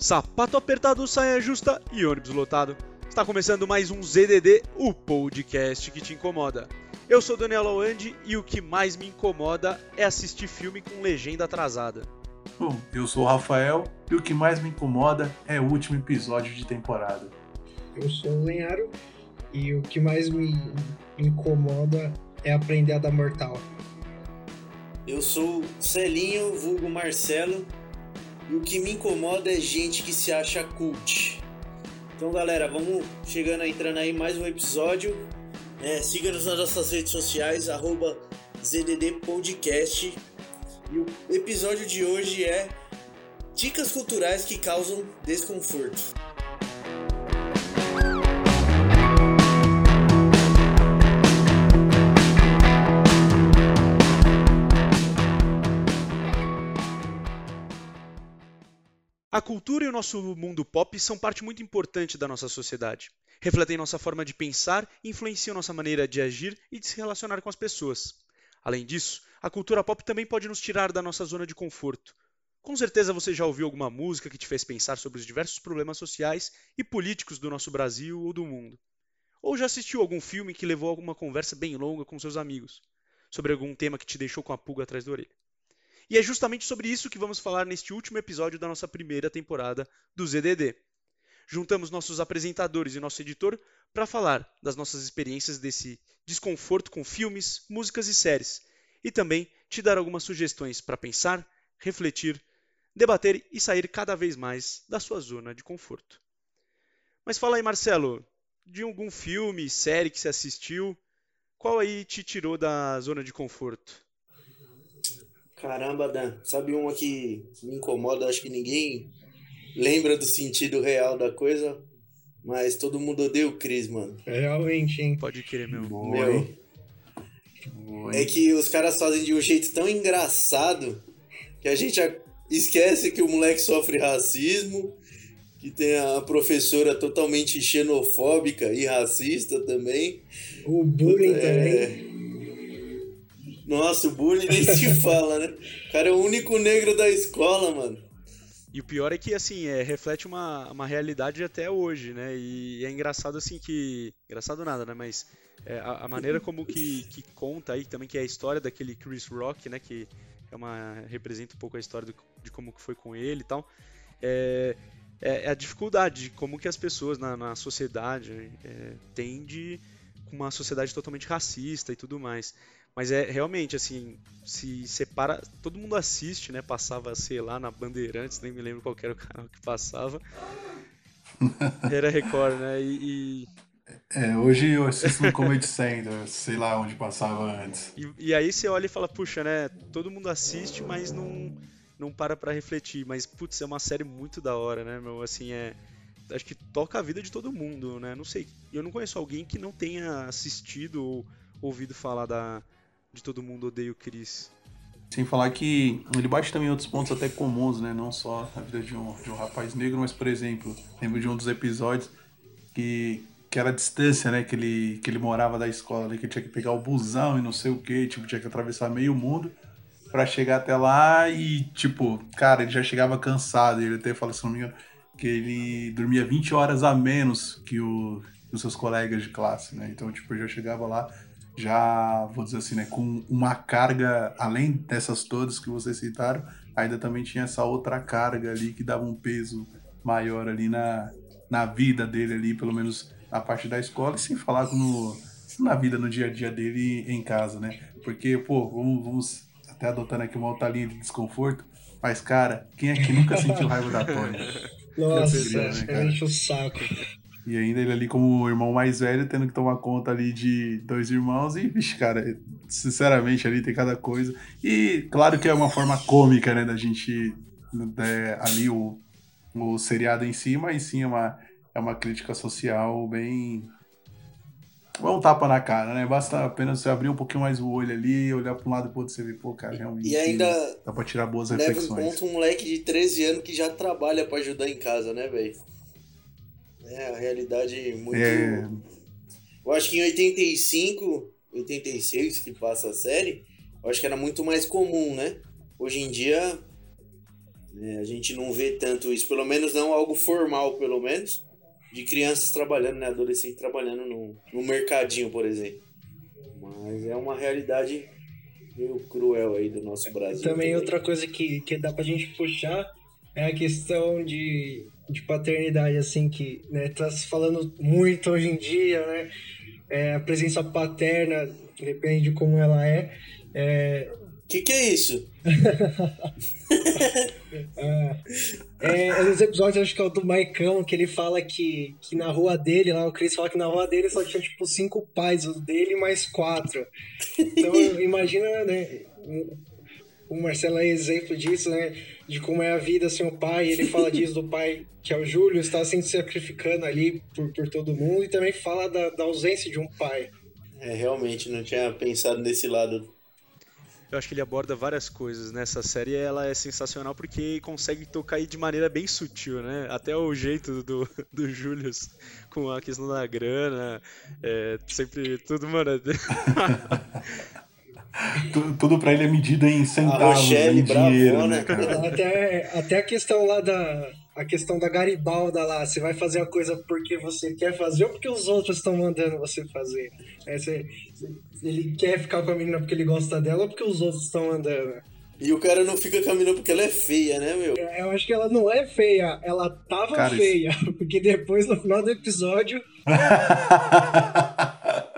Sapato apertado, saia justa e ônibus lotado. Está começando mais um ZDD, o podcast que te incomoda. Eu sou Daniel Lawande e o que mais me incomoda é assistir filme com legenda atrasada. Bom, eu sou o Rafael e o que mais me incomoda é o último episódio de temporada. Eu sou o Lenharo e o que mais me incomoda é aprender a dar mortal. Eu sou Celinho, vulgo Marcelo, e o que me incomoda é gente que se acha cult. Então, galera, vamos chegando, entrando aí mais um episódio. É, Siga-nos nas nossas redes sociais, arroba ZDD Podcast. E o episódio de hoje é Dicas culturais que causam desconforto. A cultura e o nosso mundo pop são parte muito importante da nossa sociedade. Refletem nossa forma de pensar influenciam nossa maneira de agir e de se relacionar com as pessoas. Além disso, a cultura pop também pode nos tirar da nossa zona de conforto. Com certeza você já ouviu alguma música que te fez pensar sobre os diversos problemas sociais e políticos do nosso Brasil ou do mundo. Ou já assistiu algum filme que levou a alguma conversa bem longa com seus amigos, sobre algum tema que te deixou com a pulga atrás da orelha. E é justamente sobre isso que vamos falar neste último episódio da nossa primeira temporada do ZDD. Juntamos nossos apresentadores e nosso editor para falar das nossas experiências desse desconforto com filmes, músicas e séries, e também te dar algumas sugestões para pensar, refletir, debater e sair cada vez mais da sua zona de conforto. Mas fala aí, Marcelo, de algum filme, série que você assistiu, qual aí te tirou da zona de conforto? Caramba, Dan, sabe uma que me incomoda? Acho que ninguém lembra do sentido real da coisa, mas todo mundo odeia o Chris, mano. Realmente, hein? Pode querer, meu. Meu, é que os caras fazem de um jeito tão engraçado que a gente esquece que o moleque sofre racismo, que tem a professora totalmente xenofóbica e racista também. O bullying É, também. Nossa, o bullying nem se fala, né? O cara é o único negro da escola, mano. E o pior é que, assim, é, reflete uma, uma realidade até hoje, né? E é engraçado, assim, que... Engraçado nada, né? Mas é, a, a maneira como que, que conta aí, também, que é a história daquele Chris Rock, né? Que é uma... representa um pouco a história do- de como que foi com ele e tal. É, é a dificuldade de como que as pessoas na, na sociedade é, têm de... com uma sociedade totalmente racista e tudo mais. Mas é realmente assim, se separa, todo mundo assiste, né? Passava, sei lá, na Bandeirantes, nem me lembro qual era o canal que passava. Era Record, né? E, É, hoje eu assisto no Comedy Center, sei lá onde passava antes. e, e aí você olha e fala, puxa, né? Todo mundo assiste, mas não, não para pra refletir. Mas, putz, é uma série muito da hora, né, meu? Assim, é. Acho que toca a vida de todo mundo, né? Não sei. Eu não conheço alguém que não tenha assistido ou ouvido falar da. De todo mundo odeia o Chris. Sem falar que ele bate também outros pontos até comuns, né? Não só na vida de um, de um rapaz negro, mas, por exemplo, lembro de um dos episódios que, que era a distância, né? Que ele, que ele morava da escola, né? Que tinha que pegar o busão e não sei o que, tipo, tinha que atravessar meio mundo pra chegar até lá e, tipo, cara, ele já chegava cansado. Ele até fala, se não que ele dormia 20 horas a menos que o- que os seus colegas de classe, né? Então, tipo, já chegava lá já, vou dizer assim, né, com uma carga, além dessas todas que vocês citaram, ainda também tinha essa outra carga ali que dava um peso maior ali na, na vida dele ali, pelo menos na parte da escola, e sem falar no, na vida, no dia a dia dele em casa, né? Porque, pô, vamos, vamos até adotando aqui uma outra linha de desconforto, mas, cara, quem aqui nunca sentiu raiva da Tony? Nossa, né, cara? enche o saco. E ainda ele ali como o irmão mais velho, tendo que tomar conta ali de dois irmãos. E, vixe, cara, sinceramente ali tem cada coisa. E claro que é uma forma cômica, né, da gente né, ali o, o seriado em si, mas sim é uma, é uma crítica social bem. É um tapa na cara, né? Basta apenas você abrir um pouquinho mais o olho ali, olhar para um lado e pro outro, você vê, pô, cara, realmente. E ainda Dá pra tirar boas leva em reflexões. conta um moleque de 13 anos que já trabalha pra ajudar em casa, né, velho? É a realidade muito. É, Eu acho que em 85, 86 que passa a série, eu acho que era muito mais comum, né? Hoje em dia É, a gente não vê tanto isso, pelo menos não algo formal, pelo menos, de crianças trabalhando, né? Adolescentes trabalhando no, no mercadinho, por exemplo. Mas é uma realidade meio cruel aí do nosso Brasil. Também, também. outra coisa que, que dá pra gente puxar é a questão de, de paternidade, assim, que né, tá se falando muito hoje em dia, né? É, a presença paterna, depende de como ela é. é... Que que é isso? é, é, nos episódios, acho que é o do Maicão, que ele fala que, que na rua dele, lá o Chris fala que na rua dele só tinha tipo cinco pais, o dele mais quatro. Então imagina, né? O Marcelo é exemplo disso, né? De como é a vida sem o pai. Ele fala disso do pai, que é o Júlio, está se sacrificando ali por, por todo mundo, e também fala da, da ausência de um pai. É, realmente, não tinha pensado nesse lado eu acho que ele aborda várias coisas nessa série. Ela é sensacional porque consegue tocar aí de maneira bem sutil, né? Até o jeito do, do Julius com a questão da grana, é, sempre tudo, mano. tudo, pra ele é medida em centavos, Rochelle, em dinheiro, né, cara? Até, até a questão lá da, a questão da Garibalda lá, você vai fazer a coisa porque você quer fazer ou porque os outros estão mandando você fazer? É, você, ele quer ficar com a menina porque ele gosta dela ou porque os outros estão mandando? E o cara não fica com a menina porque ela é feia, né, meu? É, eu acho que ela não é feia, ela tava cara, feia, isso... porque depois no final do episódio.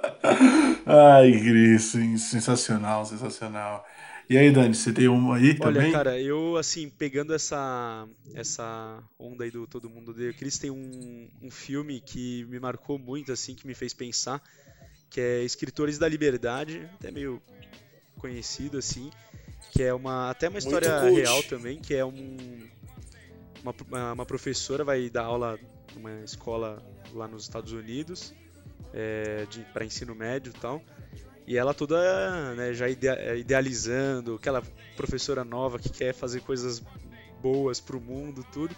Ai, Cris, sensacional, sensacional. E aí, Dani, você tem uma aí também? Olha, cara, eu, assim, pegando essa, essa onda aí do Todo Mundo Odeia Chris, tem um, um filme que me marcou muito, assim, que me fez pensar, que é Escritores da Liberdade, até meio conhecido, assim, que é uma até uma história real também, que é um, uma, uma professora vai dar aula numa escola lá nos Estados Unidos, é, para ensino médio e tal, e ela toda né, já é, idealizando, aquela professora nova que quer fazer coisas boas para o mundo, tudo.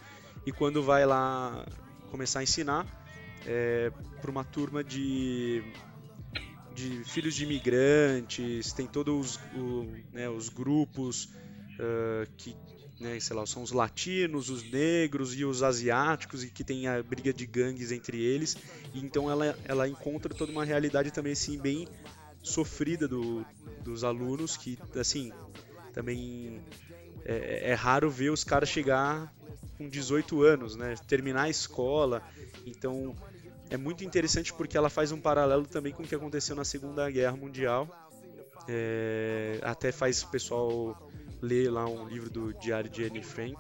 E quando vai lá começar a ensinar é, para uma turma de, de filhos de imigrantes, tem todos os, né, os grupos uh, que, né, sei lá, são os latinos, os negros e os asiáticos e que tem a briga de gangues entre eles. E então ela, ela encontra toda uma realidade também assim bem sofrida do, dos alunos, que, assim, também é, é, raro ver os caras chegar com 18 anos, né? Terminar a escola. Então, é muito interessante porque ela faz um paralelo também com o que aconteceu na Segunda Guerra Mundial. É, até faz o pessoal ler lá um livro do Diário de Anne Frank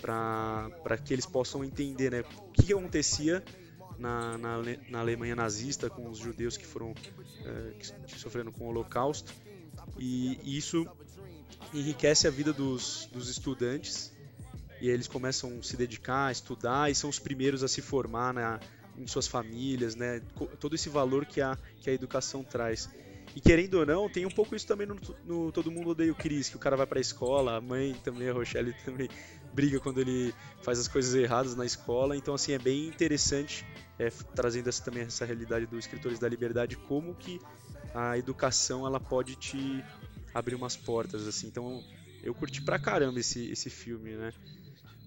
para que eles possam entender né, o que, acontecia na, na, na Alemanha nazista com os judeus que foram é, que sofreram com o Holocausto e, isso enriquece a vida dos, dos estudantes e eles começam a se dedicar a estudar e são os primeiros a se formar na, em suas famílias, né? Todo esse valor que a, que a educação traz. E querendo ou não, tem um pouco isso também no, no Todo Mundo Odeia o Chris, que o cara vai pra escola, a mãe também, a Rochelle também briga quando ele faz as coisas erradas na escola. Então, assim, é bem interessante, é, trazendo essa, também essa realidade dos escritores da liberdade, como que a educação ela pode te abrir umas portas, assim. Então, eu curti pra caramba esse, esse filme, né?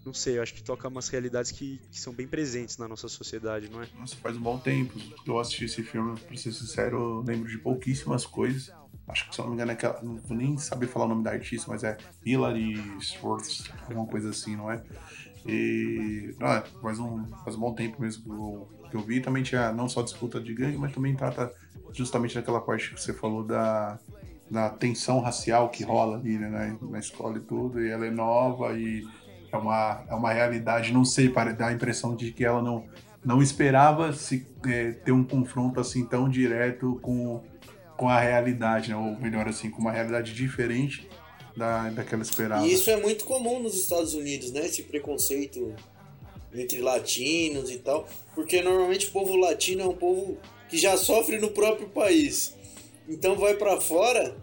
Não sei, eu acho que toca umas realidades que, que são bem presentes na nossa sociedade, não é? Nossa, faz um bom tempo que eu assisti esse filme, pra ser sincero, eu lembro de pouquíssimas coisas. Acho que, se eu não me engano, é aquela. Não vou nem saber falar o nome da artista, mas é Hilary Swartz, alguma coisa assim, não é? E. É, faz, um, faz um bom tempo mesmo que eu, que eu vi. Também tinha não só disputa de gangue, mas também trata justamente daquela parte que você falou da, da tensão racial que rola ali né, na, na escola e tudo. E ela é nova e é uma, é uma realidade, não sei, para dar a impressão de que ela não, não esperava se é, ter um confronto assim tão direto com com a realidade, né? ou melhor assim, com uma realidade diferente da, daquela esperada. E isso é muito comum nos Estados Unidos, né? Esse preconceito entre latinos e tal, porque normalmente o povo latino é um povo que já sofre no próprio país. Então vai para fora,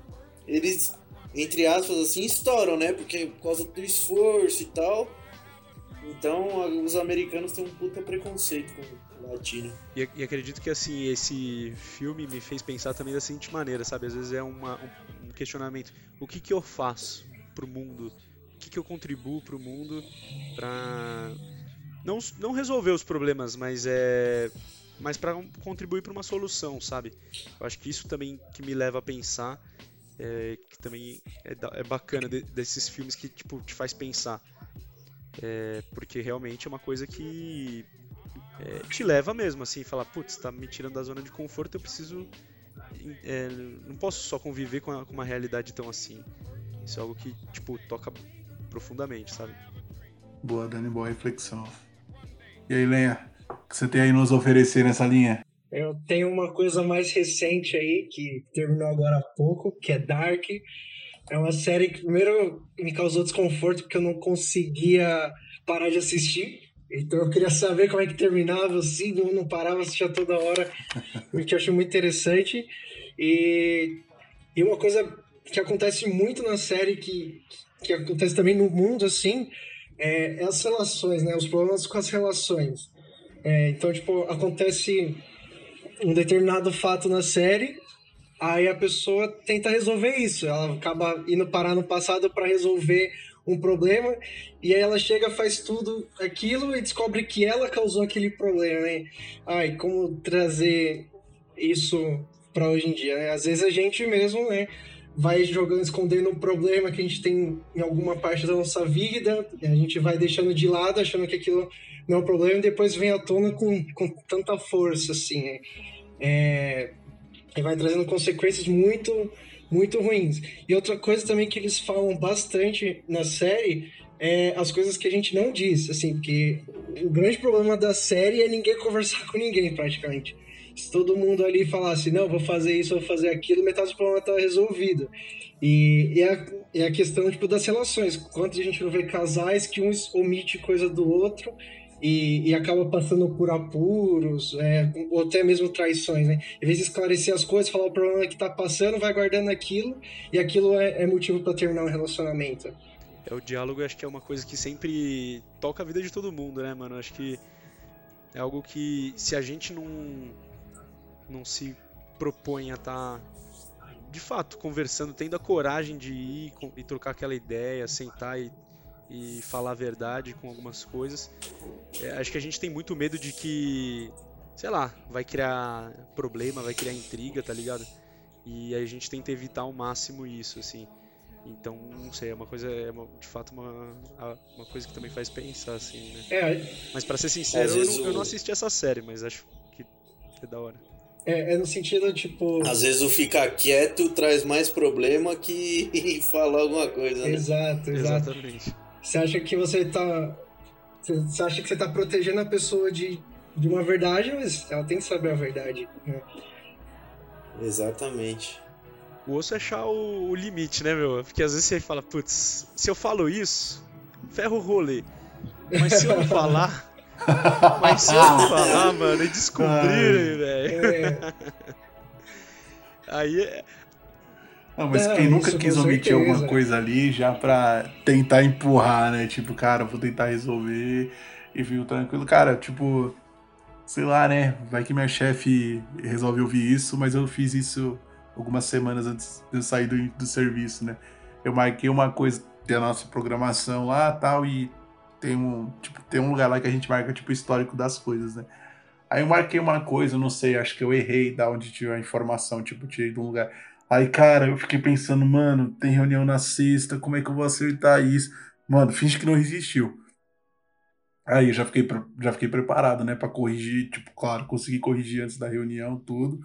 eles entre aspas assim estouram, né? Porque por causa do esforço e tal. Então os americanos têm um puta preconceito com latino. E, e, acredito que assim, esse filme me fez pensar também da seguinte maneira, sabe? Às vezes é uma, um questionamento. O que, que eu faço pro mundo que, que eu contribuo para o mundo para não, não resolver os problemas, mas é mas para contribuir para uma solução, sabe? Eu acho que isso também que me leva a pensar é, que também é, é bacana de, desses filmes que tipo te faz pensar, é, porque realmente é uma coisa que é, te leva mesmo assim, falar, putz, tá me tirando da zona de conforto, eu preciso é, não posso só conviver com, a, com uma realidade tão assim. Isso é algo que tipo toca profundamente, sabe? Boa, Dani, boa reflexão. E aí, Lenha, o que você tem aí nos oferecer nessa linha? Eu tenho uma coisa mais recente aí, que terminou agora há pouco, que é Dark. É uma série que primeiro me causou desconforto porque eu não conseguia parar de assistir. Então eu queria saber como é que terminava, assim, não, não parava, assistia toda hora, porque eu achei muito interessante. E, e uma coisa que acontece muito na série, que, que acontece também no mundo, assim, é, é as relações, né? Os problemas com as relações. É, então, tipo, acontece um determinado fato na série, aí a pessoa tenta resolver isso. Ela acaba indo parar no passado para resolver um problema, e aí ela chega, faz tudo aquilo e descobre que ela causou aquele problema, né? Ai, como trazer isso para hoje em dia, né? Às vezes a gente mesmo, né? Vai jogando, escondendo um problema que a gente tem em alguma parte da nossa vida, a gente vai deixando de lado, achando que aquilo não é um problema, e depois vem à tona com, com tanta força, assim, né? É, e vai trazendo consequências muito, muito ruins. E outra coisa também que eles falam bastante na série é as coisas que a gente não diz, assim, porque o grande problema da série é ninguém conversar com ninguém, praticamente. Se todo mundo ali falasse, não, vou fazer isso, vou fazer aquilo, metade do problema está resolvido. E, e, a, e a questão tipo, das relações. Quanto a gente não vê casais que um omite coisa do outro e, e acaba passando por apuros, é, ou até mesmo traições, né? Em vez de esclarecer as coisas, falar o problema que está passando, vai guardando aquilo e aquilo é, é motivo para terminar um relacionamento. É, o diálogo acho que é uma coisa que sempre toca a vida de todo mundo, né, mano? Acho que é algo que se a gente não não se propõe a estar tá, de fato conversando, tendo a coragem de ir e trocar aquela ideia, sentar e, e falar a verdade com algumas coisas. É, acho que a gente tem muito medo de que, sei lá, vai criar problema, vai criar intriga, tá ligado? E a gente tenta evitar ao máximo isso, assim. Então, não sei, é uma coisa, é uma, de fato uma, uma coisa que também faz pensar, assim, né? É, mas para ser sincero, eu não, eu não assisti essa série, mas acho que é da hora. É, é, no sentido, tipo. Às vezes o ficar quieto traz mais problema que falar alguma coisa, né? Exato, exato. Exatamente. Você acha que você tá. Você acha que você tá protegendo a pessoa de, de uma verdade, mas ela tem que saber a verdade. Né? Exatamente. O osso é achar o, o, limite, né, meu? Porque às vezes você fala, putz, se eu falo isso, ferro o rolê. Mas se eu não falar. Mas se eu falar, mano, e descobrirem, velho. É. Aí é. Não, mas quem nunca quis omitir alguma coisa ali já pra tentar empurrar, né? Tipo, cara, vou tentar resolver e viu tranquilo. Cara, tipo, sei lá, né? Vai que minha chefe resolve ouvir isso, mas eu fiz isso algumas semanas antes de eu sair do, do serviço, né? Eu marquei uma coisa da nossa programação lá tal, e tem um, tipo, tem um lugar lá que a gente marca tipo o histórico das coisas, né? Aí eu marquei uma coisa, não sei, acho que eu errei da onde tinha a informação, tipo, tirei de um lugar. Aí, cara, eu fiquei pensando, mano, tem reunião na sexta, como é que eu vou acertar isso? Mano, finge que não existiu. Aí eu já fiquei, já fiquei preparado, né, para corrigir, tipo, claro, consegui corrigir antes da reunião, tudo.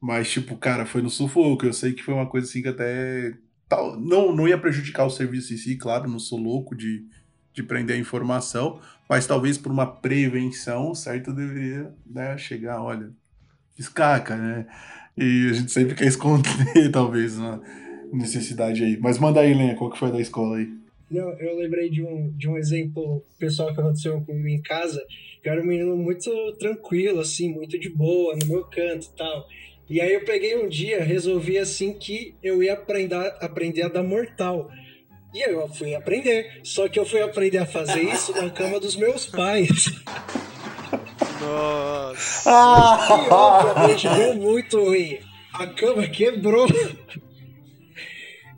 Mas, tipo, cara, foi no sufoco. Eu sei que foi uma coisa assim que até. Tal, não, não ia prejudicar o serviço em si, claro, não sou louco de, de prender a informação, mas talvez por uma prevenção, certo, deveria né, chegar, olha, escaca, né? E a gente sempre quer esconder, talvez, uma necessidade aí. Mas manda aí, Lenha, qual que foi da escola aí? Não, eu lembrei de um, de um exemplo pessoal que aconteceu comigo em casa. Eu era um menino muito tranquilo, assim, muito de boa, no meu canto e tal. E aí eu peguei um dia, resolvi assim que eu ia aprender, aprender a dar mortal. E eu fui aprender. Só que eu fui aprender a fazer isso na cama dos meus pais. Nossa! E obviamente deu muito ruim. A cama quebrou.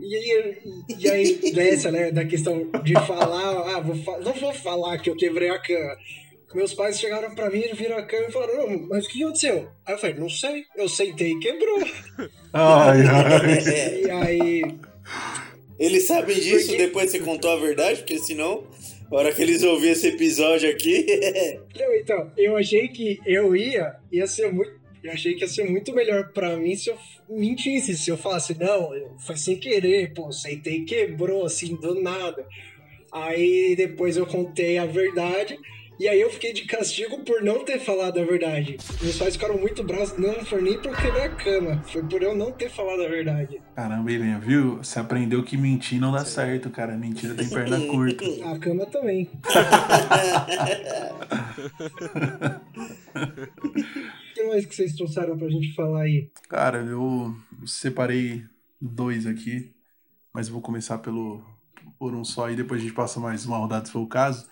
E aí, e aí dessa, né, da questão de falar, ah, vou fa não vou falar que eu quebrei a cama. Meus pais chegaram pra mim, viram a cama e falaram, não, mas o que aconteceu? Aí eu falei, não sei, eu sentei e quebrou. Ai, ai. E aí, eles sabem disso Porque- depois que você contou a verdade, porque senão, a hora que eles ouvirem esse episódio aqui. Não, então, eu achei que eu ia, ia ser muito. Eu achei que ia ser muito melhor pra mim se eu mentisse, se eu falasse, não, foi sem querer, pô, sentei e quebrou, assim, do nada. Aí depois eu contei a verdade, e aí eu fiquei de castigo por não ter falado a verdade. Meus pais ficaram muito bravos, não foi nem por quebrar a cama, foi por eu não ter falado a verdade. Caramba, Helena, viu? Você aprendeu que mentir não dá certo, cara. Mentira tem perna curta. A cama também. O que mais que vocês trouxeram pra gente falar aí? Cara, eu separei dois aqui, mas vou começar pelo por um só e depois a gente passa mais uma rodada se for o caso.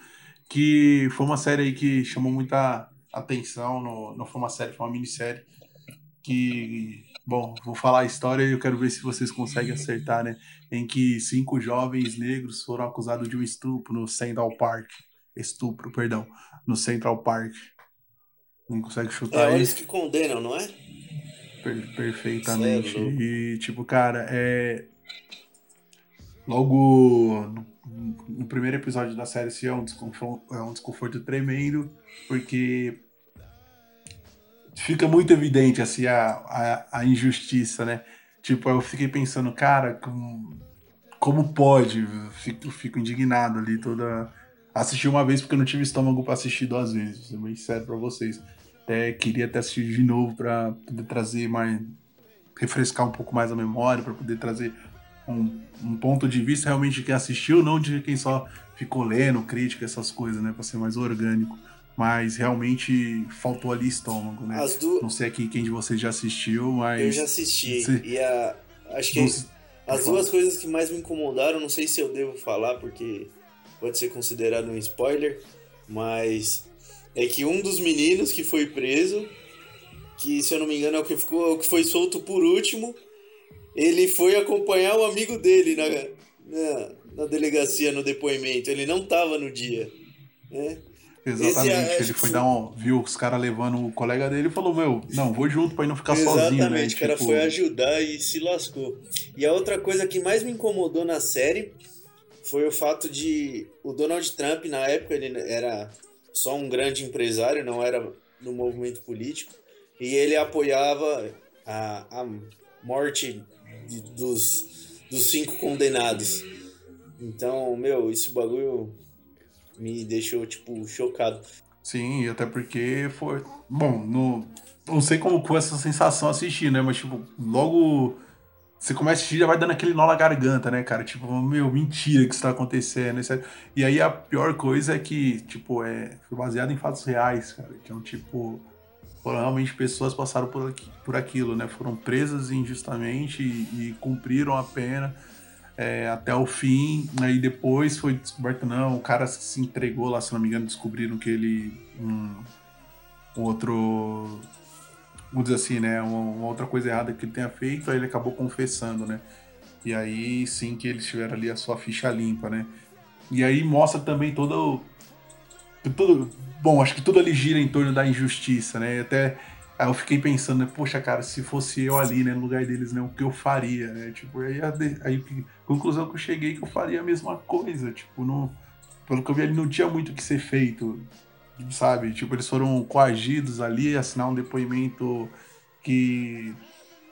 Que foi uma série aí que chamou muita atenção, no, não foi uma série, foi uma minissérie. Que, bom, vou falar a história e eu quero ver se vocês conseguem acertar, né? Em que cinco jovens negros foram acusados de um estupro no Central Park. Estupro, perdão, no Central Park. Não consegue É chutar aí? eles que condenam, não é? Per- perfeitamente. É louco. e, tipo, cara, é. Logo no, primeiro episódio da série, assim, é um, desconforto, é um desconforto tremendo, porque fica muito evidente, assim, a, a, a injustiça, né? Tipo, eu fiquei pensando, cara, como, como pode? Eu fico, fico indignado ali toda. Assisti uma vez porque eu não tive estômago pra assistir duas vezes, vou ser bem sério pra vocês. Até queria ter assistido de novo pra poder trazer mais. refrescar um pouco mais a memória, pra poder trazer um, um ponto de vista realmente de quem assistiu, não de quem só ficou lendo, crítica, essas coisas, né? Pra ser mais orgânico. Mas realmente faltou ali estômago, né? Duas. Não sei aqui quem de vocês já assistiu, mas. Eu já assisti. E a. Acho que se- as duas coisas que mais me incomodaram, não sei se eu devo falar, porque pode ser considerado um spoiler, mas é que um dos meninos que foi preso, que se eu não me engano é o que ficou, é o que foi solto por último, ele foi acompanhar o amigo dele na, na, na delegacia no depoimento. Ele não tava no dia. Né? Exatamente. Esse é- ele foi dar um. Viu os caras levando o colega dele e falou: Meu, não, vou junto pra ele não ficar sozinho, né? Exatamente, o cara Tipo, foi ajudar e se lascou. E a outra coisa que mais me incomodou na série foi o fato de o Donald Trump, na época, ele era só um grande empresário, não era no movimento político, e ele apoiava a, a morte de- dos, dos cinco condenados. Então, meu, esse bagulho me deixou, tipo, chocado. Sim, até porque foi. Bom, no... não sei como foi essa sensação assistir, né? Mas, tipo, logo você começa a assistir já vai dando aquele nó na garganta, né, cara? Tipo, meu, mentira que isso tá acontecendo. né? Sério. E aí a pior coisa é que, tipo, é baseado em fatos reais, cara. Então, tipo, foram realmente pessoas passaram por, aqui, por aquilo, né? Foram presas injustamente e, e cumpriram a pena é, até o fim. Aí depois foi descoberto, não, o cara se entregou lá, se não me engano, descobriram que ele. Um, outro. Vamos dizer assim, né? Uma, uma outra coisa errada que ele tenha feito, aí ele acabou confessando, né? E aí sim que eles tiveram ali a sua ficha limpa, né? E aí mostra também todo. Tudo, bom, acho que tudo ali gira em torno da injustiça, né? Até aí eu fiquei pensando, né? Poxa, cara, se fosse eu ali, né, no lugar deles, né, o que eu faria, né? Tipo, aí a, aí conclusão que eu cheguei que eu faria a mesma coisa, tipo, não, pelo que eu vi ali não tinha muito o que ser feito, sabe? Tipo, eles foram coagidos ali assinar um depoimento que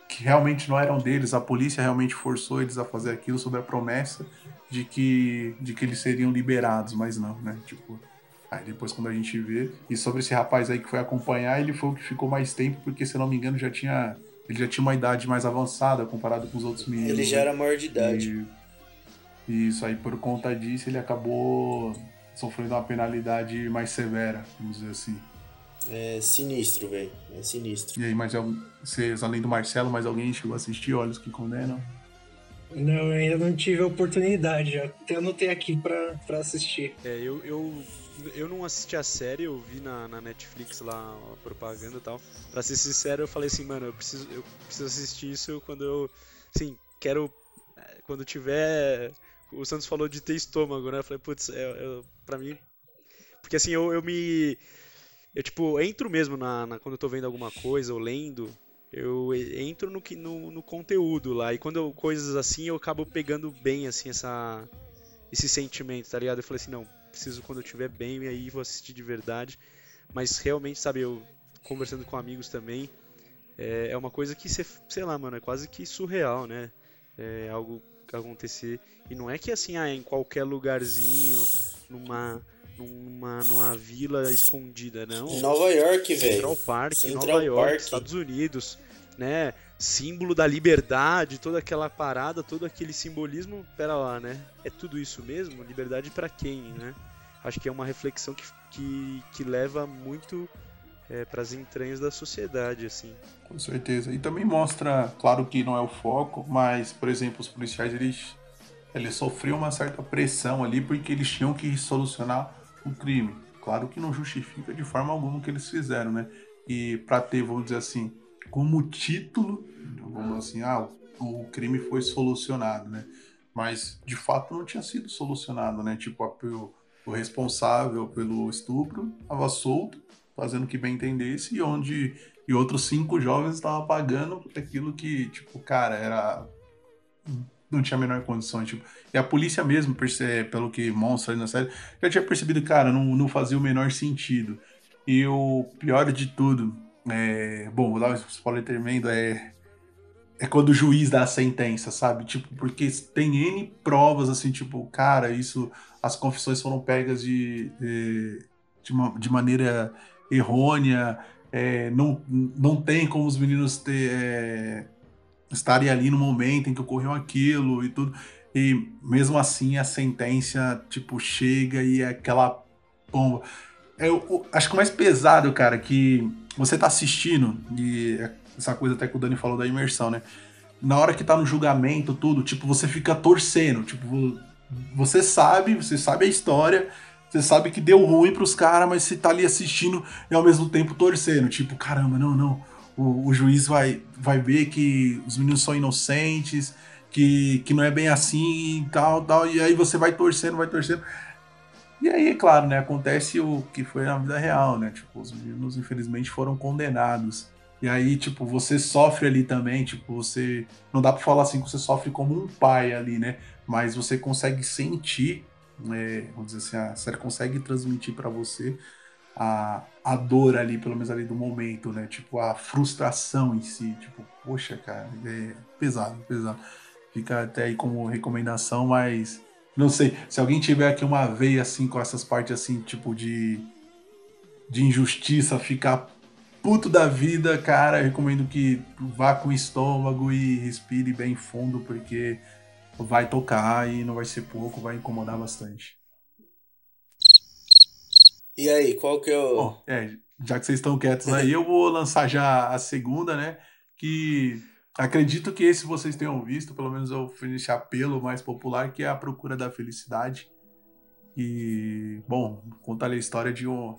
que realmente não eram deles, a polícia realmente forçou eles a fazer aquilo sob a promessa de que de que eles seriam liberados, mas não, né? Tipo, Aí depois quando a gente vê. E sobre esse rapaz aí que foi acompanhar, ele foi o que ficou mais tempo, porque se eu não me engano já tinha. Ele já tinha uma idade mais avançada comparado com os outros meninos. Ele já né? era maior de idade. E, e isso aí, por conta disso, ele acabou sofrendo uma penalidade mais severa, vamos dizer assim. É sinistro, velho. É sinistro. E aí, mas algum- vocês, além do Marcelo, mais alguém chegou a assistir Olhos que Condenam? Não, eu ainda não tive a oportunidade, até anotei aqui pra, pra assistir. É, eu, eu, eu não assisti a série, eu vi na, na Netflix lá a propaganda e tal. Pra ser sincero, eu falei assim, mano, eu preciso, eu preciso assistir isso quando eu, assim, quero quando tiver. O Santos falou de ter estômago, né? Eu falei, putz, é, é, pra mim. Porque assim, eu, eu me. Eu, tipo, entro mesmo na, na, quando eu tô vendo alguma coisa ou lendo, eu entro no, no, no conteúdo lá. E quando eu, coisas assim, eu acabo pegando bem, assim, essa, esse sentimento, tá ligado? Eu falei assim, não, preciso quando eu estiver bem, aí vou assistir de verdade. Mas realmente, sabe, eu conversando com amigos também, é, é uma coisa que, sei lá, mano, é quase que surreal, né? É algo acontecer. E não é que assim, ah, em qualquer lugarzinho, numa, numa, numa vila escondida, não. Nova York, velho. Central Park, Central Nova York, Park. Estados Unidos, né? Símbolo da liberdade, toda aquela parada, todo aquele simbolismo. Pera lá, né? É tudo isso mesmo? Liberdade para quem, né? Acho que é uma reflexão que, que, que leva muito é, para as entranhas da sociedade, assim. Com certeza. E também mostra, claro que não é o foco, mas, por exemplo, os policiais, eles, eles sofriam uma certa pressão ali porque eles tinham que solucionar o crime. Claro que não justifica de forma alguma o que eles fizeram, né? E para ter, vamos dizer assim, como título, vamos assim, ah, o crime foi solucionado, né? Mas de fato não tinha sido solucionado, né? Tipo, o, o responsável pelo estupro estava solto fazendo o que bem entendesse, e onde e outros cinco jovens estavam pagando aquilo que, tipo, cara, era. Não tinha a menor condição. Tipo, e a polícia mesmo, pelo que mostra ali na série, já tinha percebido, cara, não, não fazia o menor sentido. E o pior de tudo, é, bom, vou dar um spoiler tremendo, é, é quando o juiz dá a sentença, sabe? Tipo, porque tem N provas, assim, tipo, cara, isso, as confissões foram pegas de, de, de, uma, de maneira errônea, é, não, não tem como os meninos ter, é, estarem ali no momento em que ocorreu aquilo e tudo. E mesmo assim a sentença, tipo, chega e é aquela bomba. É, eu, acho que o mais pesado, cara, que você tá assistindo, e essa coisa até que o Dani falou da imersão, né? Na hora que tá no julgamento, tudo, tipo, você fica torcendo. Tipo, você sabe, você sabe a história, você sabe que deu ruim pros caras, mas você tá ali assistindo e ao mesmo tempo torcendo. Tipo, caramba, não, não. O, o, juiz vai, vai ver que os meninos são inocentes, que, que não é bem assim e tal, tal. E aí você vai torcendo, vai torcendo. E aí, é claro, né? Acontece o que foi na vida real, né? Tipo, os meninos, infelizmente, foram condenados. E aí, tipo, você sofre ali também, tipo, você. Não dá pra falar assim que você sofre como um pai ali, né? Mas você consegue sentir é, vamos dizer assim, a série consegue transmitir para você a, a dor ali, pelo menos ali do momento, né? Tipo, a frustração em si. Tipo, poxa, cara, é pesado, pesado. Fica até aí como recomendação, mas não sei. Se alguém tiver aqui uma veia assim com essas partes assim, tipo de, de injustiça, ficar puto da vida, cara, recomendo que vá com o estômago e respire bem fundo, porque vai tocar e não vai ser pouco, vai incomodar bastante. E aí, qual que é o. Bom, é, já que vocês estão quietos aí, eu vou lançar já a segunda, né? Que acredito que esse vocês tenham visto, pelo menos eu fiz apelo mais popular, que é A Procura da Felicidade. E, bom, conta ali a história de um,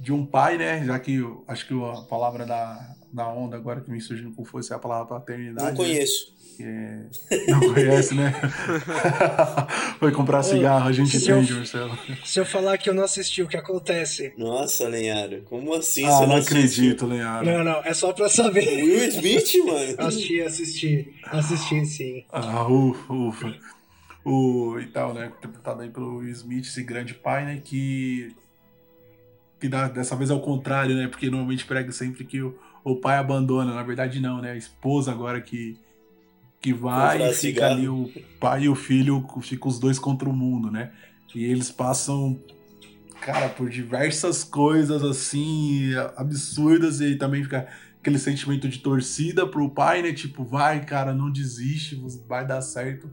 de um pai, né? Já que acho que a palavra da, da onda agora que me surgiu com força é a palavra paternidade. Não né? conheço. Né? É... Não conhece, né? Foi comprar cigarro, a gente entende, Marcelo. Se eu falar que eu não assisti, o que acontece? Nossa, Lenharo, como assim? Ah, você não, não acredito, Lenharo. Não, não, é só pra saber. Will Smith, mano? Assisti, assisti. Assisti, sim. Ah, ufa, ufa. O, e tal, né? Interpretado aí pelo Will Smith, esse grande pai, né? Que. Que dá, dessa vez é o contrário, né? Porque normalmente prega sempre que o, o pai abandona. Na verdade, não, né? A esposa agora que que vai e fica ali o pai e o filho, ficam os dois contra o mundo, né? E eles passam, cara, por diversas coisas assim, absurdas, e também fica aquele sentimento de torcida pro pai, né? Tipo, vai, cara, não desiste, vai dar certo,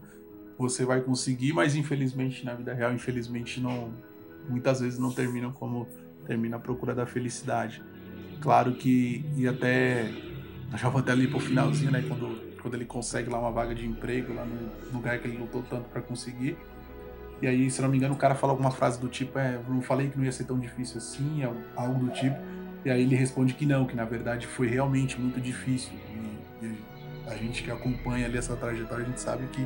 você vai conseguir, mas infelizmente na vida real, infelizmente não. Muitas vezes não terminam como termina a procura da felicidade. Claro que, e até. Já vou até ali pro finalzinho, né? Quando quando ele consegue lá uma vaga de emprego lá no lugar que ele lutou tanto para conseguir. E aí, se não me engano, o cara fala alguma frase do tipo, é, não falei que não ia ser tão difícil assim, algo do tipo. E aí ele responde que não, que na verdade foi realmente muito difícil. E, e a gente que acompanha ali essa trajetória, a gente sabe que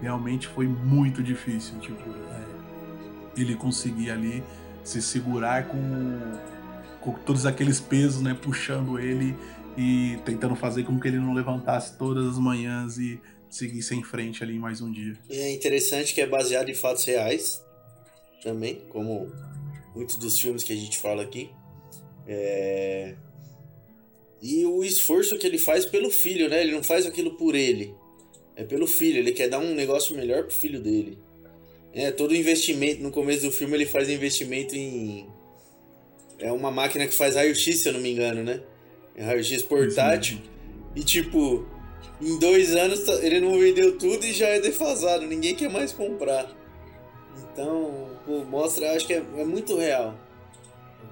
realmente foi muito difícil, tipo, é, ele conseguir ali se segurar com, com todos aqueles pesos, né, puxando ele e tentando fazer com que ele não levantasse todas as manhãs e seguisse em frente ali mais um dia. É interessante que é baseado em fatos reais também, como muitos dos filmes que a gente fala aqui. É... E o esforço que ele faz pelo filho, né? Ele não faz aquilo por ele. É pelo filho. Ele quer dar um negócio melhor pro filho dele. É, todo investimento. No começo do filme ele faz investimento em. É uma máquina que faz raio-x, se eu não me engano, né? É raio-x portátil. E tipo, em dois anos tá, ele não vendeu tudo e já é defasado. Ninguém quer mais comprar. Então, pô, mostra, acho que é, é muito real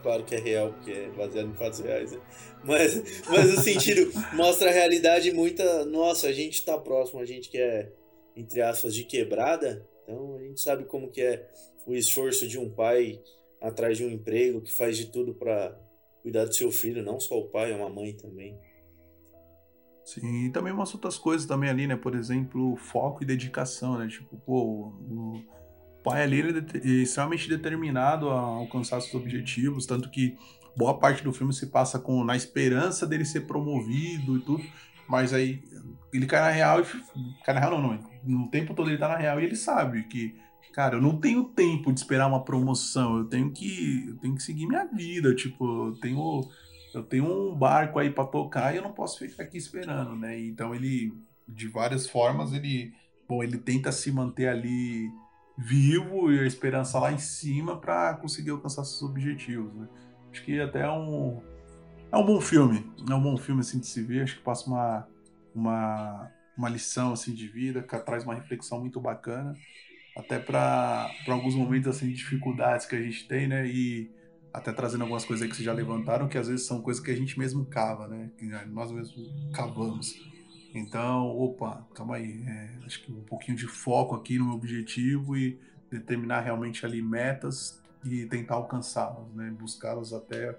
claro que é real, porque é baseado em fatos reais, né? Mas, mas no sentido, mostra a realidade muita. Nossa, a gente tá próximo, a gente que é, entre aspas, de quebrada, então a gente sabe como que é o esforço de um pai atrás de um emprego, que faz de tudo para cuidar do seu filho, não só o pai, é uma mãe também. Sim, e também mostra outras coisas também ali, né? Por exemplo, foco e dedicação, né? Tipo, pô, o, pai ali ele é extremamente determinado a alcançar seus objetivos, tanto que boa parte do filme se passa com na esperança dele ser promovido e tudo, mas aí ele cai na real e cai na real não, não, no tempo todo ele tá na real e ele sabe que cara, eu não tenho tempo de esperar uma promoção, eu tenho que eu tenho que seguir minha vida, tipo, eu tenho eu tenho um barco aí para tocar e eu não posso ficar aqui esperando, né? Então ele de várias formas ele bom, ele tenta se manter ali vivo e a esperança lá em cima para conseguir alcançar seus objetivos, né? Acho que até um é um bom filme, é um bom filme assim de se ver, acho que passa uma uma, uma lição assim de vida, que traz uma reflexão muito bacana, até para alguns momentos assim de dificuldades que a gente tem, né? E até trazendo algumas coisas que vocês já levantaram, que às vezes são coisas que a gente mesmo cava, né? Que nós mesmos cavamos. Então, opa, calma aí. É, acho que um pouquinho de foco aqui no meu objetivo e determinar realmente ali metas e tentar alcançá-las, né? Buscá-las até,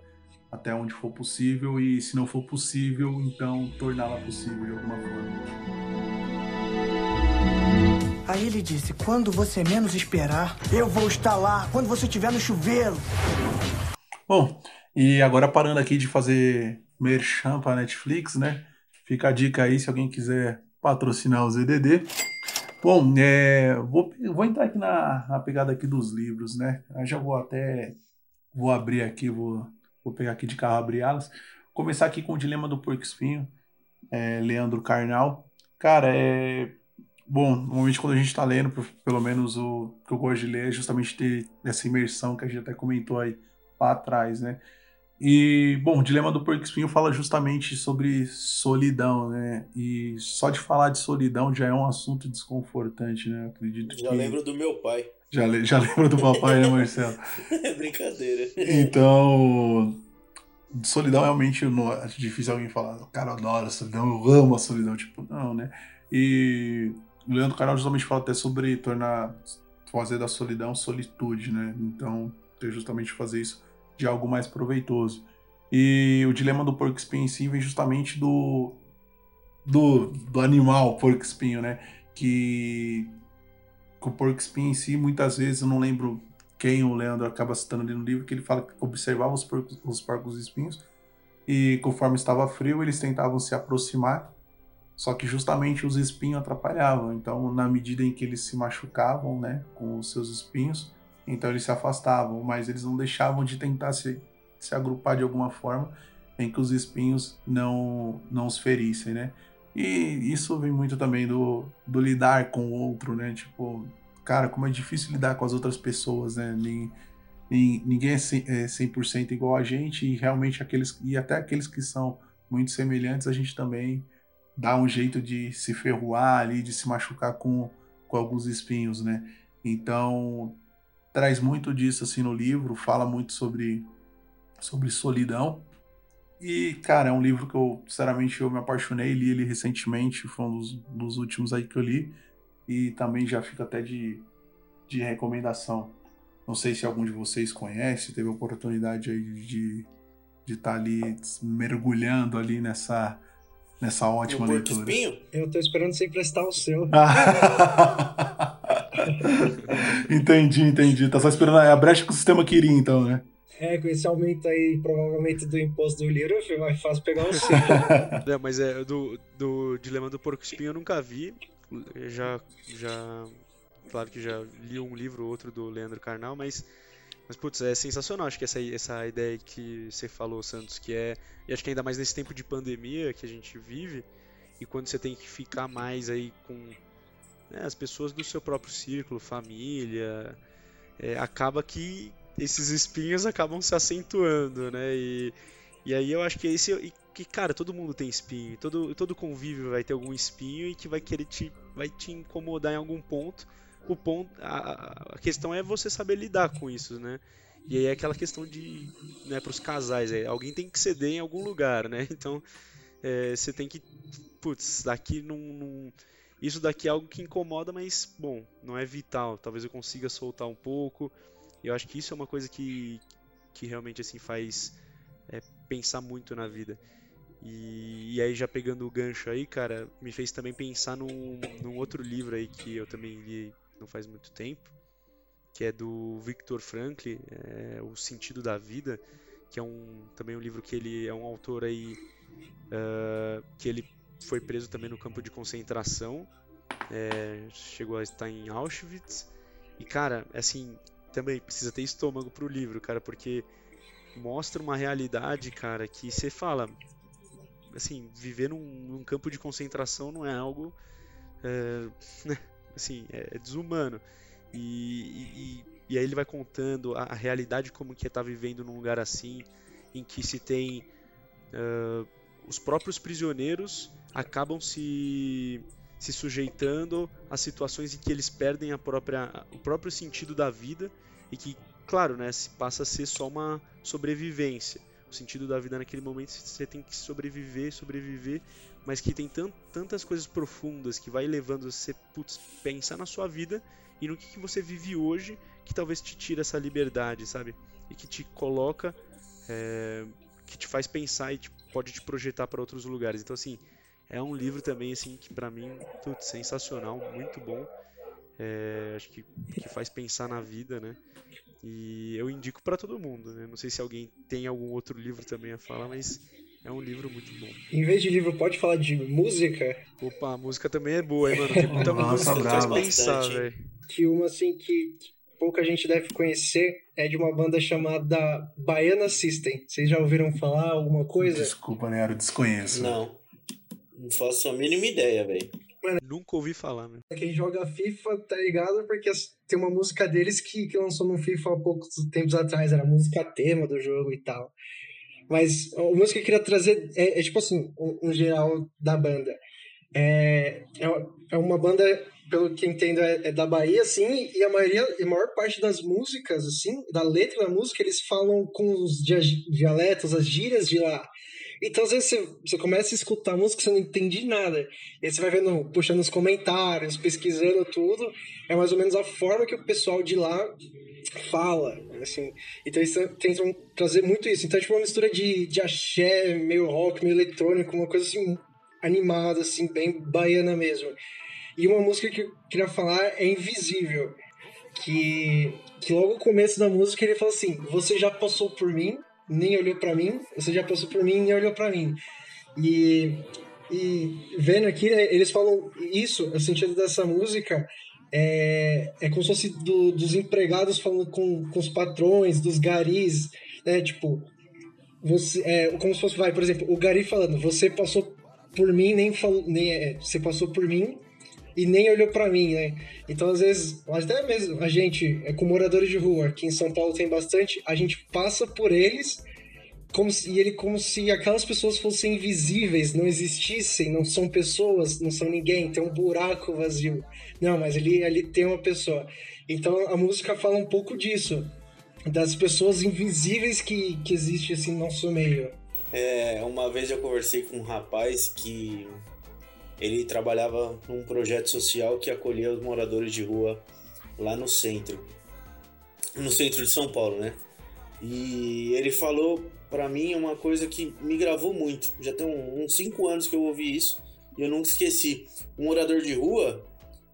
até onde for possível e se não for possível, então torná-la possível de alguma forma. Aí ele disse: quando você menos esperar, eu vou estar lá. Quando você estiver no chuveiro. Bom, e agora parando aqui de fazer merchan para Netflix, né? Fica a dica aí se alguém quiser patrocinar o ZDD. Bom, é, vou, vou entrar aqui na, na pegada aqui dos livros, né? Eu já vou até vou abrir aqui, vou, vou pegar aqui de carro abrir alas. Começar aqui com o Dilema do Porco Espinho, é, Leandro Carnal. Cara, é bom, normalmente quando a gente está lendo, pelo menos o que eu gosto de ler é justamente ter essa imersão que a gente até comentou aí lá atrás, né? E, bom, o Dilema do Porco Espinho fala justamente sobre solidão, né? E só de falar de solidão já é um assunto desconfortante, né? Eu acredito já que... lembro do meu pai. Já, já lembro do papai, né, Marcelo? é brincadeira. Então, solidão realmente não, é difícil alguém falar, cara, eu adoro a solidão, eu amo a solidão. Tipo, não, né? E o Leandro Carnal justamente fala até sobre tornar, fazer da solidão solitude, né? Então, ter justamente fazer isso de algo mais proveitoso. E o dilema do porco espinho em si vem justamente do, do, do animal porco espinho, né? Que, que o porco espinho em si, muitas vezes, eu não lembro quem o Leandro acaba citando ali no livro, que ele fala que observava os porcos, os porcos espinhos e conforme estava frio, eles tentavam se aproximar, só que justamente os espinhos atrapalhavam. Então, na medida em que eles se machucavam, né, com os seus espinhos, então eles se afastavam, mas eles não deixavam de tentar se, se agrupar de alguma forma em que os espinhos não, não os ferissem, né? E isso vem muito também do, do lidar com o outro, né? Tipo, cara, como é difícil lidar com as outras pessoas, né? ninguém é 100% igual a gente e realmente aqueles e até aqueles que são muito semelhantes a gente também dá um jeito de se ferroar ali, de se machucar com, com alguns espinhos, né? Então traz muito disso assim no livro, fala muito sobre, sobre solidão. E, cara, é um livro que eu, sinceramente, eu me apaixonei, li ele recentemente, foi um dos, dos últimos aí que eu li, e também já fica até de, de recomendação. Não sei se algum de vocês conhece, teve a oportunidade aí de estar de tá ali mergulhando ali nessa, nessa ótima Porco leitura. Espinho? Eu tô esperando você emprestar o seu. entendi, entendi. Tá só esperando a brecha que o sistema queria, então, né? É, com esse aumento aí, provavelmente, do imposto do livro, foi mais fácil pegar o seu. É, mas é, do, do Dilema do Porco Espinho eu nunca vi. Eu Já, já. Claro que já li um livro ou outro do Leandro Carnal, mas. Mas, putz, é sensacional. Acho que essa, essa ideia que você falou, Santos, que é. E acho que ainda mais nesse tempo de pandemia que a gente vive, e quando você tem que ficar mais aí com né, as pessoas do seu próprio círculo, família, é, acaba que esses espinhos acabam se acentuando, né? E, e aí eu acho que esse. E, que, cara, todo mundo tem espinho, todo, todo convívio vai ter algum espinho e que vai querer te. vai te incomodar em algum ponto. O ponto. A, a questão é você saber lidar com isso, né? E aí é aquela questão de. Né, para os casais, é, alguém tem que ceder em algum lugar, né? Então é, você tem que. Putz, daqui não, não. Isso daqui é algo que incomoda, mas, bom, não é vital. Talvez eu consiga soltar um pouco. Eu acho que isso é uma coisa que, que realmente assim faz é, pensar muito na vida. E, e, aí já pegando o gancho aí, cara, me fez também pensar num, num outro livro aí que eu também li não faz muito tempo, que é do Viktor Frankl, é, O Sentido da Vida, que é um também um livro que ele é um autor aí uh, que ele foi preso também no campo de concentração, é, chegou a estar em Auschwitz e cara, assim também precisa ter estômago pro livro, cara, porque mostra uma realidade, cara, que você fala, assim, viver num, num campo de concentração não é algo, é, assim, é, é desumano. E, e, e, aí ele vai contando a, a, realidade como que é estar tá vivendo num lugar assim, em que se tem uh, os próprios prisioneiros acabam se se sujeitando a situações em que eles perdem a própria, o próprio sentido da vida e que, claro, né, passa a ser só uma sobrevivência. O sentido da vida naquele momento você tem que sobreviver, sobreviver, mas que tem tant, tantas coisas profundas que vai levando você putz, pensar na sua vida e no que, que você vive hoje que talvez te tira essa liberdade, sabe? E que te coloca, é, que te faz pensar e te, pode te projetar para outros lugares. Então, assim, é um livro também, assim, que para mim, tudo sensacional, muito bom. É, acho que, que faz pensar na vida, né? E eu indico para todo mundo, né? Não sei se alguém tem algum outro livro também a falar, mas é um livro muito bom. Em vez de livro, pode falar de música? Opa, a música também é boa, hein, mano? Tem muita Nossa, música que faz pensar, velho. Que uma, assim, que pouca gente deve conhecer é de uma banda chamada Baiana System. Vocês já ouviram falar alguma coisa? Desculpa, Nero, desconheço. Não. Não faço a mínima ideia, velho. Nunca ouvi falar, né? Quem joga FIFA tá ligado porque tem uma música deles que, que lançou no FIFA há poucos tempos atrás, era a música tema do jogo e tal. Mas a música que eu queria trazer é, é tipo assim, um, um, geral da banda. É, é, é uma banda, pelo que entendo, é, é, da Bahia, assim, e a maioria, a maior parte das músicas, assim, da letra da música, eles falam com os dialetos, as gírias de lá. Então, às vezes, você, você começa a escutar música, você não entende nada. E aí você vai vendo, puxando os comentários, pesquisando tudo. É mais ou menos a forma que o pessoal de lá fala, assim. Então, eles tentam trazer muito isso. Então, é tipo uma mistura de, de axé, meio rock, meio eletrônico, uma coisa assim, animada, assim, bem baiana mesmo. E uma música que eu queria falar é Invisível. Que, que logo no começo da música ele fala assim: Você já passou por mim, nem olhou para mim, você já passou por mim, nem olhou para mim. E, e vendo aqui, né, eles falam isso, o sentido dessa música é, é como se fosse do, dos empregados falando com, com os patrões, dos garis, né? Tipo, você, é, como se fosse, vai, por exemplo, o gari falando, você passou por mim, nem falou, nem, é, você passou por mim, e nem olhou para mim, né? Então, às vezes, até mesmo a gente, é com moradores de rua, aqui em São Paulo tem bastante, a gente passa por eles como se, e ele como se aquelas pessoas fossem invisíveis, não existissem, não são pessoas, não são ninguém, tem um buraco vazio. Não, mas ali, ali tem uma pessoa. Então a música fala um pouco disso, das pessoas invisíveis que, que existem assim no nosso meio. É, uma vez eu conversei com um rapaz que ele trabalhava num projeto social que acolhia os moradores de rua lá no centro. No centro de São Paulo, né? E ele falou para mim uma coisa que me gravou muito. Já tem uns 5 anos que eu ouvi isso e eu nunca esqueci. Um morador de rua,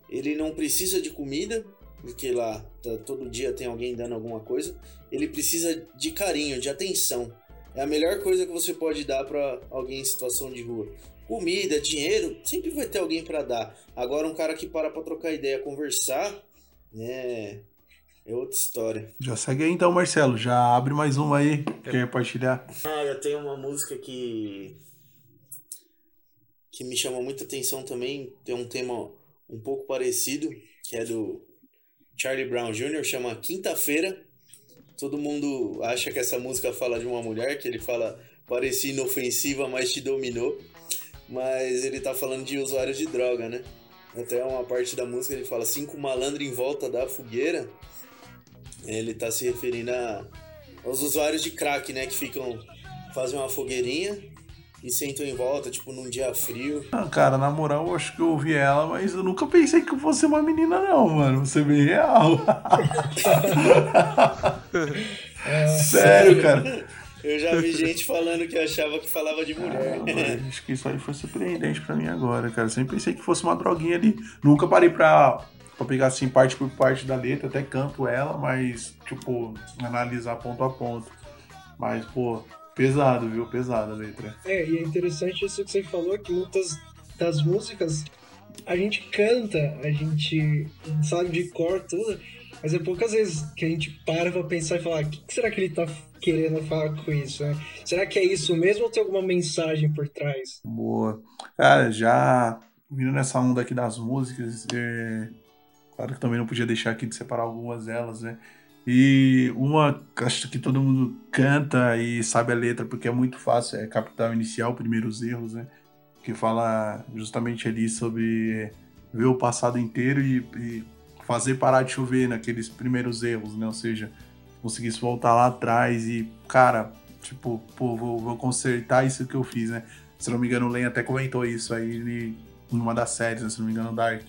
ele não precisa de comida, porque lá tá, todo dia tem alguém dando alguma coisa. Ele precisa de carinho, de atenção. É a melhor coisa que você pode dar para alguém em situação de rua. Comida, dinheiro, sempre vai ter alguém para dar. Agora um cara que para para trocar ideia, conversar, né, é outra história. Já segue aí então, Marcelo. Já abre mais uma aí. Quer compartilhar? Ah, eu tenho uma música que. que me chama muita atenção também. Tem um tema um pouco parecido, que é do Charlie Brown Jr., chama Quinta-feira. Todo mundo acha que essa música fala de uma mulher, que ele fala parecia inofensiva, mas te dominou. Mas ele tá falando de usuários de droga, né? Até uma parte da música ele fala cinco malandros em volta da fogueira. Ele tá se referindo a, aos usuários de crack, né? Que ficam. fazem uma fogueirinha e sentam em volta, tipo, num dia frio. Ah, cara, na moral, eu acho que eu ouvi ela, mas eu nunca pensei que eu fosse uma menina, não, mano. Você bem real. Sério, cara. Eu já vi gente falando que achava que falava de mulher. Ah, acho que isso aí foi surpreendente pra mim agora, cara. Sempre pensei que fosse uma droguinha ali. Nunca parei pra, pra pegar assim parte por parte da letra, até canto ela, mas, tipo, analisar ponto a ponto. Mas, pô, pesado, viu? Pesada a letra. É, e é interessante isso que você falou, que muitas das músicas a gente canta, a gente sabe de cor tudo, mas é poucas vezes que a gente para pra pensar e falar, o que, que será que ele tá querendo falar com isso, né? Será que é isso mesmo ou tem alguma mensagem por trás? Boa. Cara, já vindo nessa onda aqui das músicas, é... claro que também não podia deixar aqui de separar algumas delas, né? E uma acho que todo mundo canta e sabe a letra porque é muito fácil, é Capital Inicial, Primeiros Erros, né? Que fala justamente ali sobre ver o passado inteiro e, e fazer parar de chover naqueles primeiros erros, né? Ou seja, conseguisse voltar lá atrás e, cara, tipo, pô, vou, vou consertar isso que eu fiz, né? Se não me engano, o Len até comentou isso aí em uma das séries, né? se não me engano, Dark.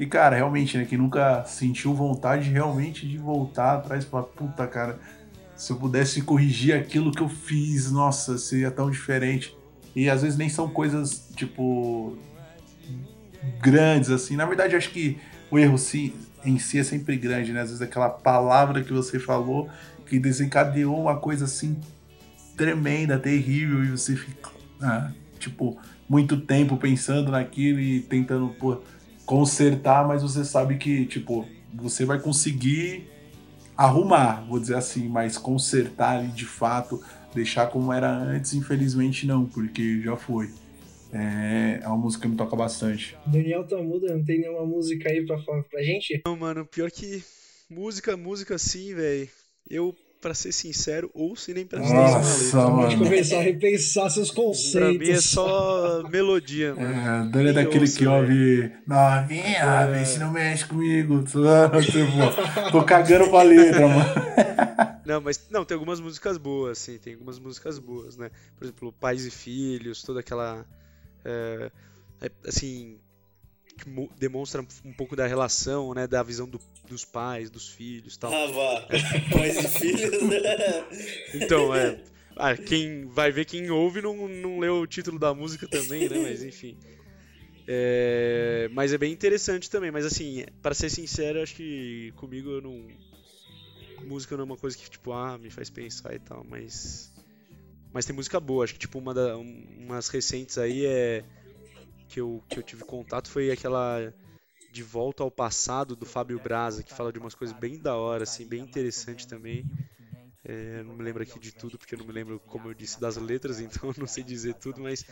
E, cara, realmente, né? Que nunca sentiu vontade realmente de voltar atrás e falar, puta, cara, se eu pudesse corrigir aquilo que eu fiz, nossa, seria tão diferente. E às vezes nem são coisas, tipo, grandes, assim. Na verdade, acho que o erro sim, em si é sempre grande, né? Às vezes aquela palavra que você falou que desencadeou uma coisa assim tremenda, terrível, e você fica, ah, tipo, muito tempo pensando naquilo e tentando pô, consertar, mas você sabe que, tipo, você vai conseguir arrumar, vou dizer assim, mas consertar ali de fato, deixar como era antes, infelizmente não, porque já foi. É, é uma música que me toca bastante. Daniel tá mudo, não tem nenhuma música aí pra falar pra gente? Não, mano, pior que música, música sim, velho. Eu, pra ser sincero, ouço e nem presto atenção na letra. Mano. começar a repensar seus Pra conceitos. mim é só melodia, mano. É, Dani é daquele ouço, que ouve. Novinha, vê se não mexe comigo. Tipo, tô cagando pra letra, mano. Não, mas não, tem algumas músicas boas, sim, tem algumas músicas boas, né? Por exemplo, Pais e Filhos, toda aquela. É, é, assim. que mo- demonstra um pouco da relação, né? Da visão do- dos pais, dos filhos tal. Ah, vá. Pais e filhos, né? Então, é. Ah, quem vai ver quem ouve não, não leu o título da música também, né? Mas enfim. É, mas é bem interessante também. Mas assim, para ser sincero, acho que comigo eu não. Música não é uma coisa que, tipo, ah, me faz pensar e tal, mas. Mas tem música boa. Acho que, tipo, uma da, um- umas recentes aí é. Que eu, que eu tive contato foi aquela. De Volta ao Passado do Fábio Braza, que fala de umas coisas bem da hora, assim, bem interessante também. É, não me lembro aqui de tudo, porque eu não me lembro, como eu disse, das letras, então não sei dizer tudo, mas,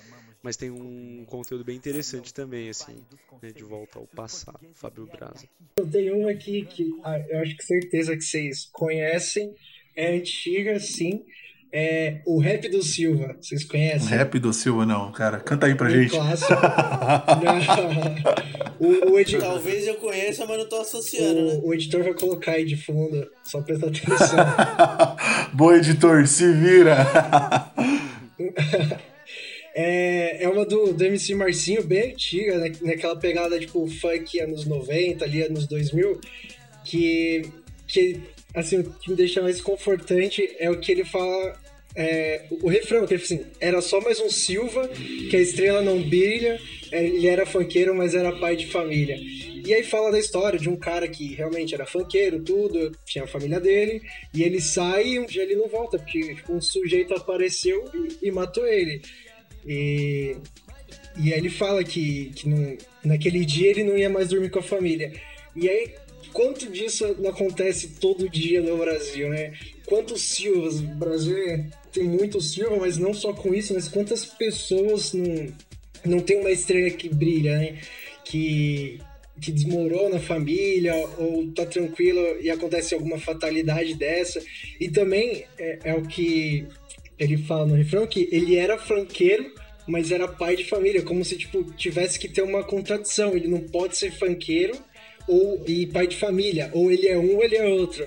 mas tem um conteúdo bem interessante também, assim, né, de volta ao passado, Fábio Braza. Eu tenho uma aqui que ah, eu acho que certeza que vocês conhecem. É antiga, sim. É o Rap do Silva. Vocês conhecem? Rap do Silva, não, cara. Canta aí pra Um gente. clássico. O, o, edi- Talvez eu conheça, mas não tô associando, né? o, o editor vai colocar aí de fundo, só presta atenção. Boa, editor, se vira. É, é uma do, do MC Marcinho, bem antiga, né? naquela pegada tipo funk anos 90, ali anos 2000, que, que assim, o que me deixa mais confortante é o que ele fala é, o refrão, que ele assim, era só mais um Silva, que a estrela não brilha, é, ele era funkeiro, mas era pai de família. E aí fala da história de um cara que realmente era funkeiro, tudo, tinha a família dele, e ele sai e um dia ele não volta, porque tipo, um sujeito apareceu e, e matou ele. E, e aí ele fala que, que não, naquele dia ele não ia mais dormir com a família. E aí, quanto disso não acontece todo dia no Brasil, né? Quantos Silvas? O Brasil é, tem muitos Silva, mas não só com isso, mas quantas pessoas não, não tem uma estrela que brilha, né? Que, que desmorona a família ou tá tranquilo e acontece alguma fatalidade dessa. E também é, é o que ele fala no refrão, que ele era franqueiro, mas era pai de família, como se tipo tivesse que ter uma contradição. Ele não pode ser funkeiro ou e pai de família, ou ele é um ou ele é outro.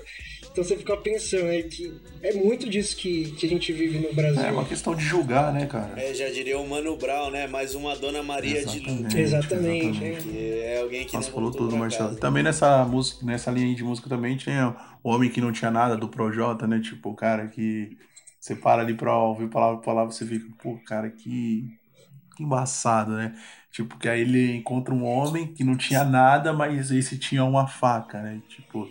Então você fica pensando, é que é muito disso que, que a gente vive no Brasil. É uma questão de julgar, né, cara? É, já diria o Mano Brown, né? Mais uma Dona Maria Exatamente, de Lima. Exatamente. exatamente. Que é alguém que Nossa, falou tudo, Marcelo. casa. Também nessa música, nessa linha aí de música também tinha o homem que não tinha nada do Projota, né? Tipo, o cara que você para ali pra ouvir palavra por palavra, você fica, pô, cara, que, que embaçado, né? Tipo, que aí ele encontra um homem que não tinha nada, mas esse tinha uma faca, né? Tipo,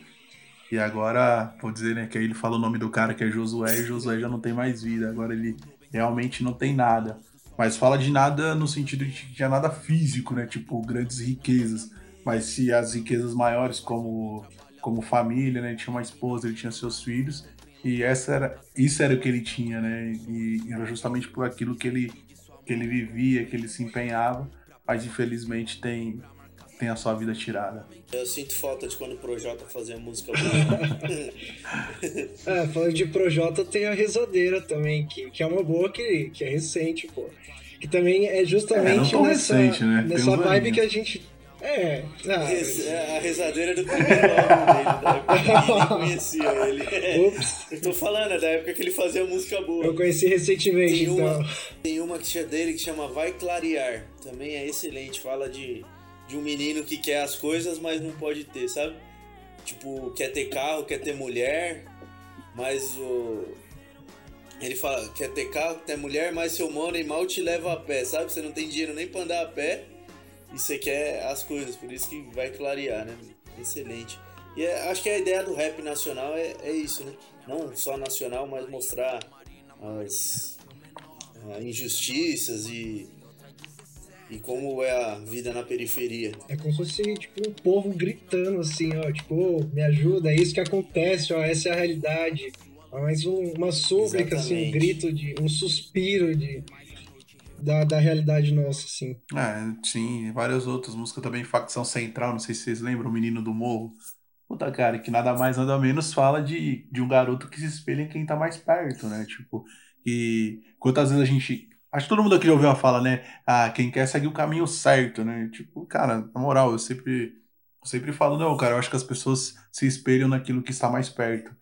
e agora, vou dizer, né, que aí ele fala o nome do cara que é Josué, e Josué já não tem mais vida, agora ele realmente não tem nada. Mas fala de nada no sentido de que tinha nada físico, né? Tipo, grandes riquezas. Mas se as riquezas maiores, como, como família, né? Ele tinha uma esposa, ele tinha seus filhos. E essa era, isso era o que ele tinha, né? E era justamente por aquilo que ele, que ele vivia, que ele se empenhava. Mas infelizmente tem, tem a sua vida tirada. Eu sinto falta de quando o Projota fazia música boa. É, falando de Projota, tem a Rezadeira também, que, que é uma boa que, que é recente, pô. Que também é É, justamente tão nessa, recente, né? Nessa vibe aninhos. que a gente. É, ah, é a rezadeira do primeiro álbum dele, da época que conhecia ele. Ups. Eu tô falando, é da época que ele fazia música boa. eu conheci recentemente, Tem uma, então. tem uma que é dele que chama Vai Clarear. Também é excelente. Fala de, de um menino que quer as coisas, mas não pode ter, sabe? Tipo, quer ter carro, quer ter mulher, mas o. Ele fala, quer ter carro, quer ter mulher, mas seu money mal te leva a pé, sabe? Você não tem dinheiro nem pra andar a pé e você quer as coisas, por isso que vai clarear, né? Excelente. E é- acho que a ideia do rap nacional é, é isso, né? Não só nacional, mas mostrar as ah, injustiças e, e como é a vida na periferia. É como se fosse, tipo, um povo gritando assim, ó, tipo, "Ô, me ajuda, é isso que acontece, ó, essa é a realidade. Mais um- uma súplica, assim, um grito, de, um suspiro de, da, da realidade nossa, assim. É, sim, várias outras músicas também, Facção Central, não sei se vocês lembram, o Menino do Morro. Puta, cara, que nada mais, nada menos fala de, de um garoto que se espelha em quem tá mais perto, né? Tipo, e quantas vezes a gente. Acho que todo mundo aqui já ouviu a fala, né? Ah, quem quer segue o caminho certo, né? Tipo, cara, na moral, eu sempre, eu sempre falo, não, cara, eu acho que as pessoas se espelham naquilo que está mais perto.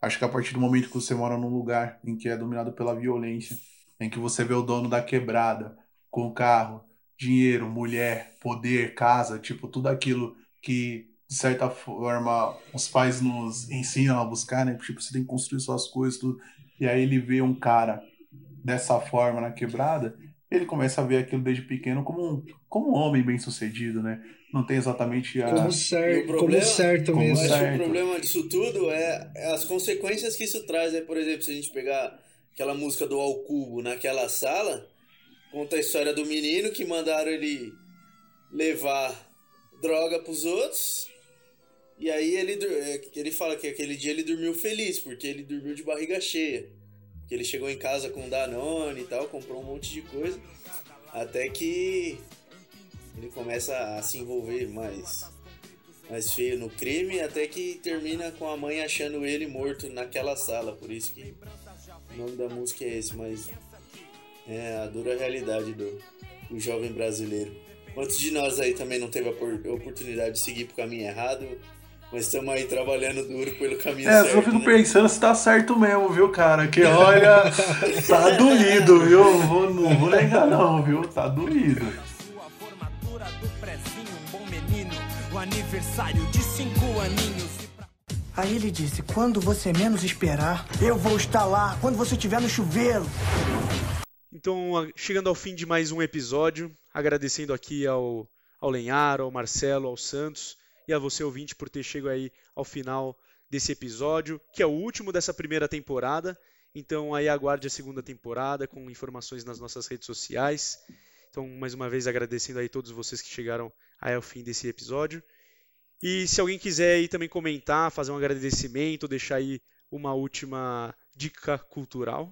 Acho que a partir do momento que você mora num lugar em que é dominado pela violência, em que você vê o dono da quebrada com carro, dinheiro, mulher, poder, casa, tipo, tudo aquilo que, de certa forma, os pais nos ensinam a buscar, né? Tipo, você tem que construir suas coisas, tudo. E aí ele vê um cara dessa forma na quebrada, ele começa a ver aquilo desde pequeno como um, como um homem bem sucedido, né? Não tem exatamente a. Como, cer problema- como certo como Eu mesmo. acho que certo. o problema disso tudo é, é as consequências que isso traz. Né? Por exemplo, se a gente pegar aquela música do Ao Cubo naquela sala, conta a história do menino que mandaram ele levar droga pros outros. E aí ele, é, ele fala que aquele dia ele dormiu feliz, porque ele dormiu de barriga cheia. Que ele chegou em casa com Danone e tal, comprou um monte de coisa. Até que ele começa a se envolver mais mais feio no crime, até que termina com a mãe achando ele morto naquela sala. Por isso que o nome da música é esse, mas é a dura realidade do, do jovem brasileiro. Quantos de nós aí também não teve a por- oportunidade de seguir pro caminho errado, mas estamos aí trabalhando duro pelo caminho É, certo. eu fico né? pensando se tá certo mesmo, viu, cara? Que olha, tá doído, viu? Não vou, não vou negar, não, viu? Tá doído. Sua formatura do prezinho, um bom menino. O aniversário de cinco aninhos. Aí ele disse: Quando você menos esperar, eu vou estar lá. Quando você estiver no chuveiro. Então, chegando ao fim de mais um episódio, agradecendo aqui ao, ao Lenhar, ao Marcelo, ao Santos e a você ouvinte por ter chegado aí ao final desse episódio, que é o último dessa primeira temporada. Então aí aguarde a segunda temporada com informações nas nossas redes sociais. Então, mais uma vez agradecendo aí todos vocês que chegaram aí ao fim desse episódio. E se alguém quiser aí também comentar, fazer um agradecimento, deixar aí uma última dica cultural.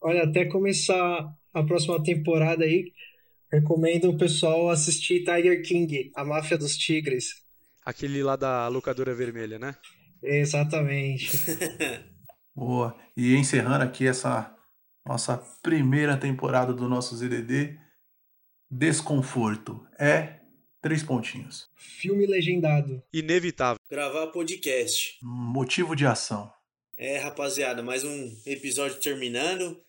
Olha, até começar a próxima temporada aí, recomendo o pessoal assistir Tiger King, A Máfia dos Tigres. Aquele lá da locadora vermelha, né? Exatamente. Boa. E encerrando aqui essa nossa primeira temporada do nosso ZDD, Desconforto é três pontinhos. Filme legendado. Inevitável. Gravar podcast. Motivo de ação. É, rapaziada, mais um episódio terminando.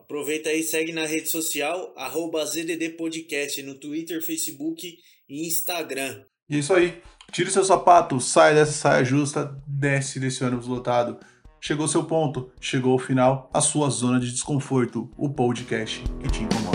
Aproveita aí, segue na rede social, arroba ZDD Podcast, no Twitter, Facebook e Instagram. E é isso aí. Tire seu sapato, sai dessa saia justa, desce desse ônibus lotado. Chegou seu ponto, chegou o final, a sua zona de desconforto, o podcast que te incomoda.